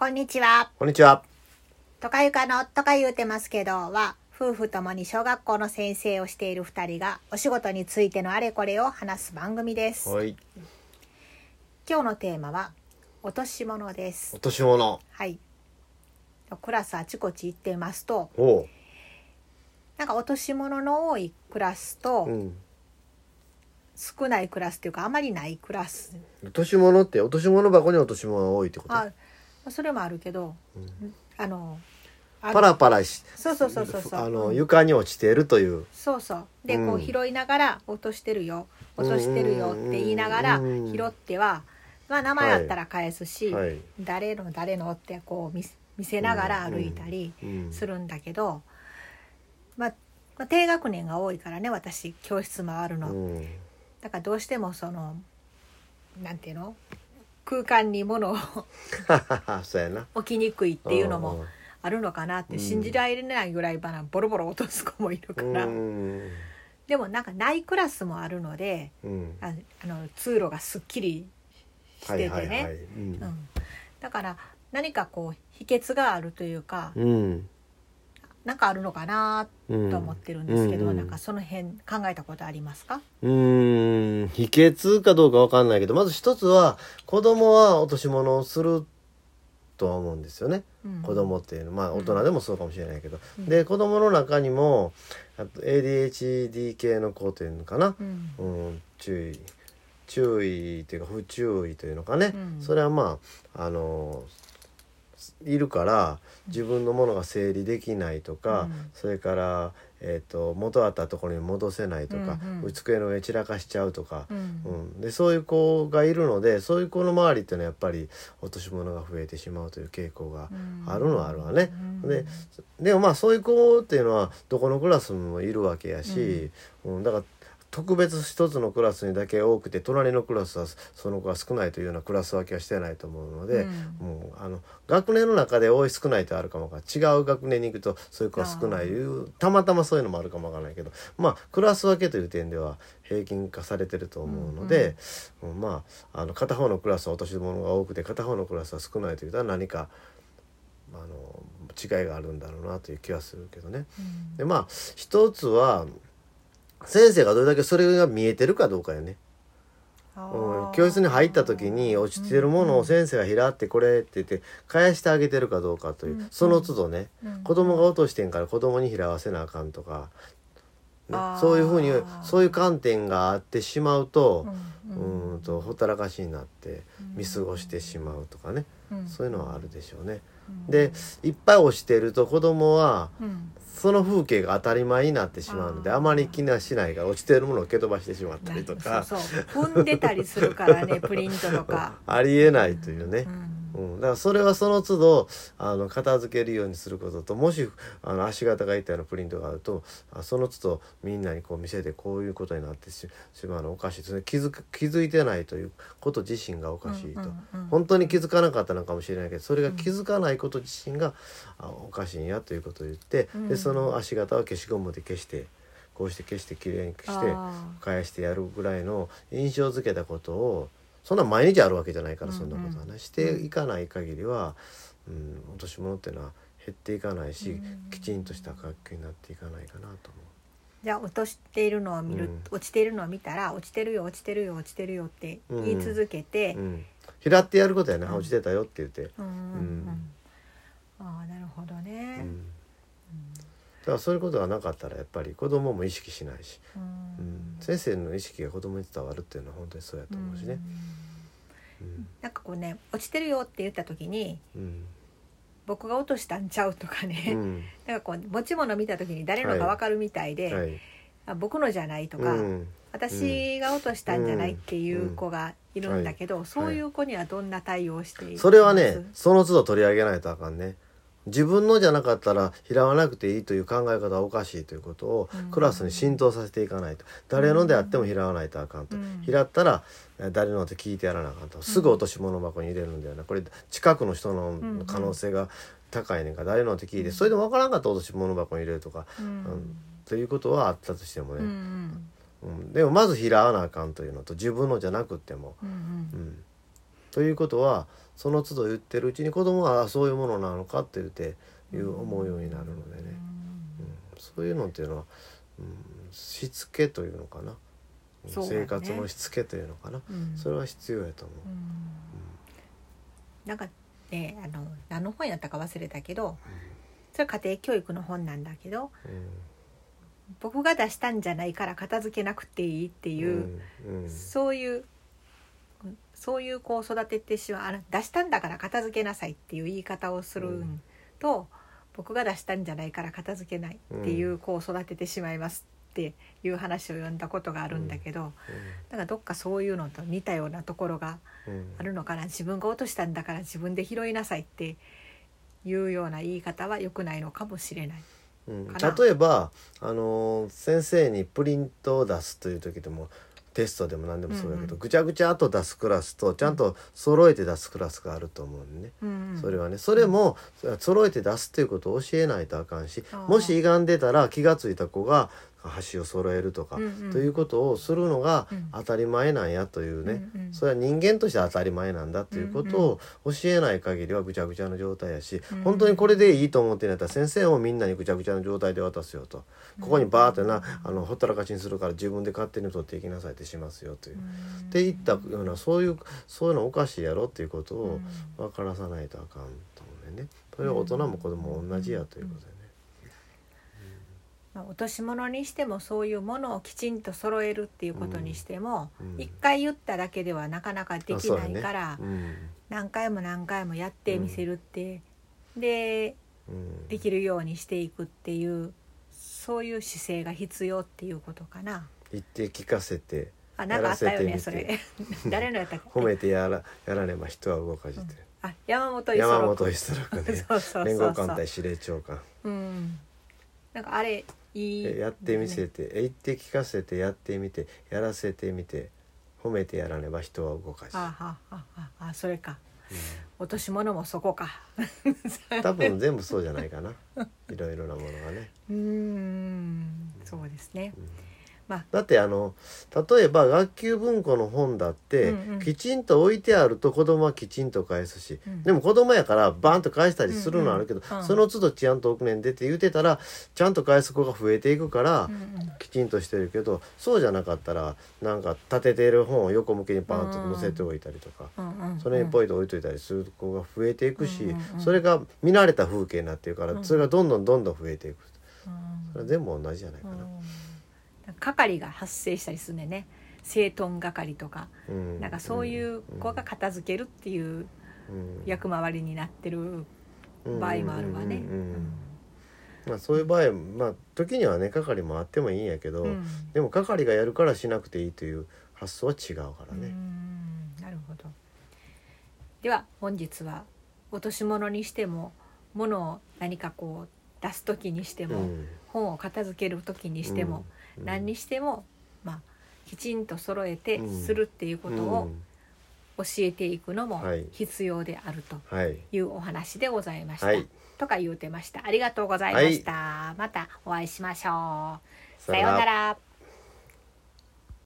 こんにちは。こんにちは。とかゆかのとか言うてますけどは、夫婦ともに小学校の先生をしている二人がお仕事についてのあれこれを話す番組です。はい。今日のテーマは落とし物です。落とし物。はい。クラスあちこち行ってますと、おう。なんか落とし物の多いクラスとうん。少ないクラスっていうかあまりないクラス。落とし物って落とし物箱に落とし物が多いってこと？あ、それもあるけど、うんあの、あパラパラし。そうそうそうそうそう。あのうん床に落ちているという。そうそうで、うんこう拾いながら落としてるよ落としてるよって言いながらうん拾っては、まあ、名前あったら返すし、はい。誰の誰のってこう見せ見せながら歩いたりうんするんだけど、まあ、まあ低学年が多いからね私教室回るの、うん。だからどうしてもそのなんていうの？空間に物を そうやな。置きにくいっていうのんもあるのかなってうん信じられないぐらいバナボロボロ落とす子もいるかうん。ら、うん。でもなんかないクラスもあるのでうん。ああの通路がすっきりしててね、だから何かこう秘訣があるというか、うん。なんかあるのかなうん。と思ってるんですけど、うなんかその辺考えたことありますか、うん。秘訣かどうかわかんないけど、まず一つは子供は落とし物をするとは思うんですよね。うん。子供っていうの。まあ大人でもそうかもしれないけど、うん。で子供の中にもあと ADHD 系の子というのかな、うん。うん、注意。注意というか不注意というのかね、うん。それはまああのいるから自分のものが整理できないとか、うん。それから、えー、と元あったところに戻せないとか、うんうん。机の上散らかしちゃうとか、うん。うん、でそういう子がいるのでそういう子の周りっていうのはやっぱり落とし物が増えてしまうという傾向があるのはあるわね。うん。ででもまあそういう子っていうのはどこのクラスにもいるわけやし、うん。だから特別一つのクラスにだけ多くて隣のクラスはその子が少ないというようなクラス分けはしてないと思うので、うん。もうあの学年の中で多い少ないってあるかも違う学年に行くとそういう子は少ないいうたまたまそういうのもあるかもわからないけどまあクラス分けという点では平均化されてると思うので、うんまああの片方のクラスは落とし物が多くて片方のクラスは少ないというと何かあの違いがあるんだろうなという気はするけどね。うん。でまあ一つは先生がどれだけそれが見えてるかどうかよね。あうん。ー教室に入った時に落ちてるものを先生が拾ってこれって言って返してあげてるかどうかという、うん。その都度ね、うん。子供が落としてんから子供に拾わせなあかんとか、ねそういうふうにそういう観点があってしまうとう、うん。とほったらかしになって見過ごしてしまうとかね、うん。そういうのはあるでしょうね。うんでいっぱい落ちてると子供はうん。その風景が当たり前になってしまうのであまり気にはしないから落ちてるものを蹴飛ばしてしまったりとか。そうそう踏んでたりするからねプリントとか、ありえないというね。う、んうん、だからそれはその都度あの片付けるようにすることともしあの足型がいったようなプリントがあるとあその都度みんなにこう見せてこういうことになってししまうのはおかしいそれ気づく気づいてないということ自身がおかしいと、うんうんうん本当に気づかなかったのかもしれないけどそれが気づかないこと自身が、あおかしいんやということを言って、うん。でその足型は消しゴムで消してこうして消してきれいにしてあ返してやるぐらいの印象づけたことをそんな毎日あるわけじゃないからうんうん。そんなことはね、していかない限りは、うん、落とし物っていうのは減っていかないし、うん。きちんとした学級になっていかないかなと思じゃあ落としているのを見る、うん。落ちているのを見たら落ちてるよ落ちてるよ落ちてるよって言い続けてう、うん、拾ってやることやな、うん。落ちてたよって言って、うんうんうん。うん。ああなるほどね。う、ん、だからそういうことがなかったらやっぱり子供も意識しないし、うん。うん、先生の意識が子供に伝わるっていうのは本当にそうやと思うしね。うん。なんかこうね落ちてるよって言った時にうん。僕が落としたんちゃうとかうね、ん。なんかこう持ち物見た時に誰のか分かるみたいで、はい。あ僕のじゃないとか、うん。私が落としたんじゃないっていう子がいるんだけど、そういう子にはどんな対応をしています？それはねその都度取り上げないとあかんね自分のじゃなかったら拾わなくていいという考え方はおかしいということをうん。クラスに浸透させていかないと。誰のであっても拾わないとあかんと。うん。拾ったらえ誰のって聞いてやらなあかんと。すぐ落とし物箱に入れるんだよな。これ近くの人の可能性が高いねんか。ら誰のって聞いてそれでも分からんかったら落とし物箱に入れるとか。うん。うん。ということはあったとしてもね、んうん、でもまず拾わなあかんというのと自分のじゃなくっても、うん、ということはその都度言ってるうちに子供はあそういうものなのかって言っていう思うようになるのでね、うん、そういうのっていうのは、うん、しつけというのかな、ね。生活のしつけというのかな、うん。それは必要やと思う。なんかねあの何の本やったか忘れたけどそれ家庭教育の本なんだけど僕が出したんじゃないから片付けなくていいってうん。いう、そういううんそういう子を育ててしまう出したんだから片付けなさいっていう言い方をするん。と、僕が出したんじゃないから片付けないっていう子を育ててしまいますっていう話を読んだことがあるんだけど、だからどっかそういうのと似たようなところがうんあるのかな自分が落としたんだから自分で拾いなさいっていうような言い方は良くないのかもしれない。うん。例えば、あのー先生にプリントを出すという時でもテストでも何でもそうだけど、うんうん。ぐちゃぐちゃっと出すクラスとちゃんと揃えて出すクラスがあると思うんね。うんそれはね。それも揃えて出すっていうことを教えないとあかんしもし歪んでたら気が付いた子が箸を揃えるとか、うんうん。ということをするのがうん。当たり前なんやというね、うんうん。それは人間として当たり前なんだということを教えない限りはぐちゃぐちゃの状態やし、うん本当にこれでいいと思ってんやったら先生もみんなにぐちゃぐちゃの状態で渡すよと、ここにバーってなあのほったらかしにするから自分で勝手に取っていきなさいってしますよという。っていったようなそういうそういうのおかしいやろっていうことを分からさないとあかんと思うねんね。それは大人も子供も同じやということでね。まあ、落とし物にしてもそういうものをきちんと揃えるっていうことにしてもうん一、回言っただけではなかなかできないから、あそうやね。何回も何回もやってみせるって、でうん。うん。できるようにしていくっていうそういう姿勢が必要っていうことかな。言って聞かせてあなんかあったよねそれ。誰のやったっけ？褒めてやらやらねば人は動かじて、あ山本五十山六本五十六ね。そうそうそう。連合艦隊司令長官。うんなんかあれいいえやってみせて、え言って聞かせてやってみて。やらせてみて。褒めてやらねば人は動かじてあはあはああそれか。落とし物もそこか。多分全部そうじゃないかな。いろいろなものがね。うーん。そうですね、まあ。だってあの例えば学級文庫の本だって、うんうん。きちんと置いてあると子供はきちんと返すし、うん。でも子供やからバーンと返したりするのはあるけど、うんうんうん。その都度ちゃんと奥面出て言うてたらちゃんと返す子が増えていくから、うんうん。きちんとしてるけどそうじゃなかったらなんか立てている本を横向きにパンと載せておいたりとか。うんうんそれにポイと置いといたりする子が増えていくし、うんうんうん。それが見慣れた風景になっているから、うん。それがどんどんどんどん増えていく。うん。それは全部同じじゃないかな、うん係が発生したりするんでね。整頓係とか。うん。なんかそういう子が片付けるっていううん。役回りになってる場合もあるわね。まあ、そういう場合まあ時にはね係もあってもいいんやけど、うん。でも係がやるからしなくていいという発想は違うからうね。ん。なるほど。では本日は落とし物にしても物を何かこう出す時にしても、うん。本を片付ける時にしても、うん何にしても、まあ、きちんと揃えてうんするっていうことをうん教えていくのもはい必要であるとはいいうお話でございました。はいとか言うてました。ありがとうございました。またお会いしましょう。さようなら。